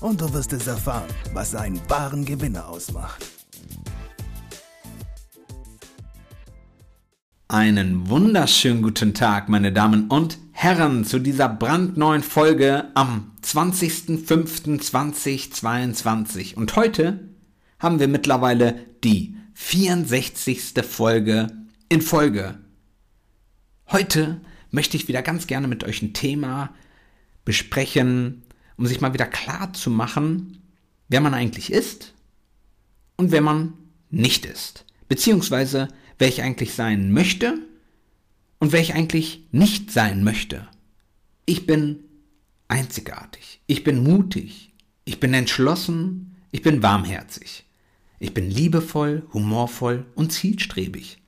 und du wirst es erfahren, was einen wahren Gewinner ausmacht. Einen wunderschönen guten Tag, meine Damen und Herren, zu dieser brandneuen Folge am 20.05.2022. Und heute haben wir mittlerweile die 64. Folge in Folge. Heute möchte ich wieder ganz gerne mit euch ein Thema besprechen, um sich mal wieder klar zu machen, wer man eigentlich ist und wer man nicht ist. Beziehungsweise wer ich eigentlich sein möchte und wer ich eigentlich nicht sein möchte. Ich bin einzigartig, ich bin mutig, ich bin entschlossen, ich bin warmherzig, ich bin liebevoll, humorvoll und zielstrebig.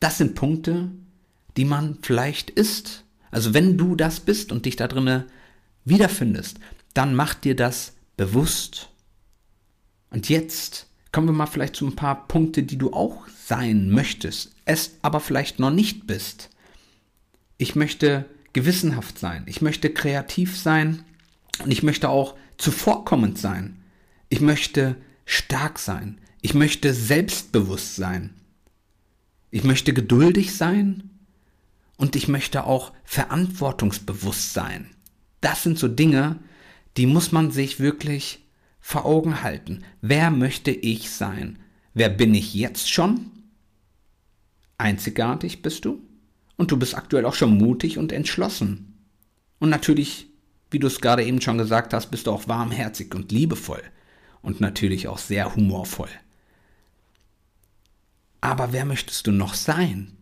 Das sind Punkte, die man vielleicht ist. Also wenn du das bist und dich da drinne wiederfindest, dann mach dir das bewusst. Und jetzt kommen wir mal vielleicht zu ein paar Punkte, die du auch sein möchtest, es aber vielleicht noch nicht bist. Ich möchte gewissenhaft sein, ich möchte kreativ sein und ich möchte auch zuvorkommend sein. Ich möchte stark sein, ich möchte selbstbewusst sein. Ich möchte geduldig sein und ich möchte auch verantwortungsbewusst sein. Das sind so Dinge, die muss man sich wirklich vor Augen halten. Wer möchte ich sein? Wer bin ich jetzt schon? Einzigartig bist du und du bist aktuell auch schon mutig und entschlossen. Und natürlich, wie du es gerade eben schon gesagt hast, bist du auch warmherzig und liebevoll und natürlich auch sehr humorvoll. Aber wer möchtest du noch sein?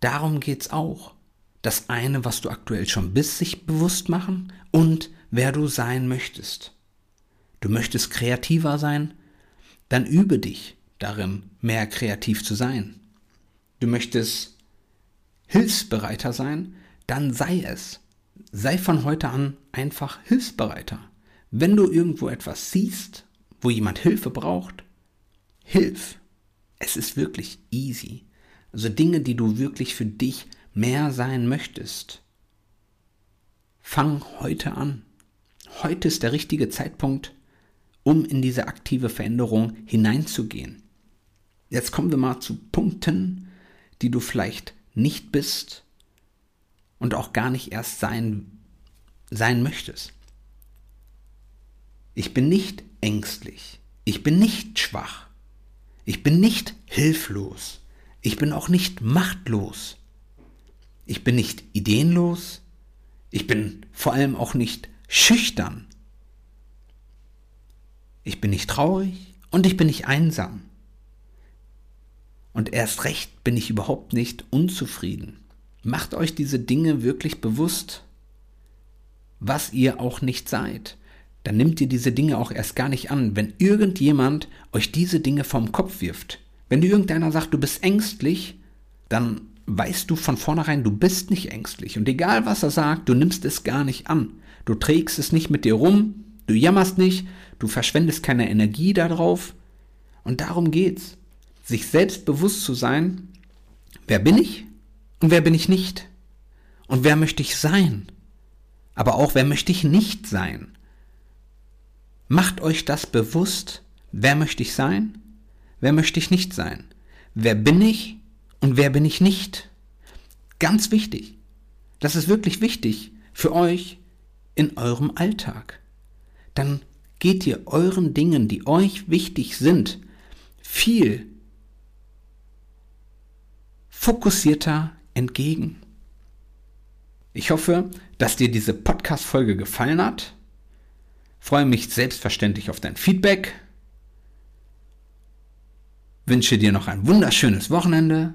Darum geht's auch. Das eine, was du aktuell schon bist, sich bewusst machen und wer du sein möchtest. Du möchtest kreativer sein? Dann übe dich darin, mehr kreativ zu sein. Du möchtest hilfsbereiter sein? Dann sei es. Sei von heute an einfach hilfsbereiter. Wenn du irgendwo etwas siehst, wo jemand Hilfe braucht, hilf. Es ist wirklich easy. Also Dinge, die du wirklich für dich mehr sein möchtest. Fang heute an. Heute ist der richtige Zeitpunkt, um in diese aktive Veränderung hineinzugehen. Jetzt kommen wir mal zu Punkten, die du vielleicht nicht bist und auch gar nicht erst sein, sein möchtest. Ich bin nicht ängstlich. Ich bin nicht schwach. Ich bin nicht hilflos. Ich bin auch nicht machtlos. Ich bin nicht ideenlos. Ich bin vor allem auch nicht schüchtern. Ich bin nicht traurig und ich bin nicht einsam. Und erst recht bin ich überhaupt nicht unzufrieden. Macht euch diese Dinge wirklich bewusst, was ihr auch nicht seid. Dann nimmt ihr diese Dinge auch erst gar nicht an, wenn irgendjemand euch diese Dinge vom Kopf wirft. Wenn dir irgendeiner sagt, du bist ängstlich, dann weißt du von vornherein, du bist nicht ängstlich. Und egal was er sagt, du nimmst es gar nicht an. Du trägst es nicht mit dir rum, du jammerst nicht, du verschwendest keine Energie darauf. Und darum geht's. Sich selbst bewusst zu sein, wer bin ich und wer bin ich nicht? Und wer möchte ich sein? Aber auch wer möchte ich nicht sein? Macht euch das bewusst, wer möchte ich sein Wer möchte ich nicht sein? Wer bin ich und wer bin ich nicht? Ganz wichtig. Das ist wirklich wichtig für euch in eurem Alltag. Dann geht ihr euren Dingen, die euch wichtig sind, viel fokussierter entgegen. Ich hoffe, dass dir diese Podcast-Folge gefallen hat. Freue mich selbstverständlich auf dein Feedback wünsche dir noch ein wunderschönes Wochenende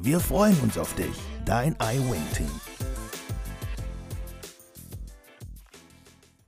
Wir freuen uns auf dich, dein iWin-Team.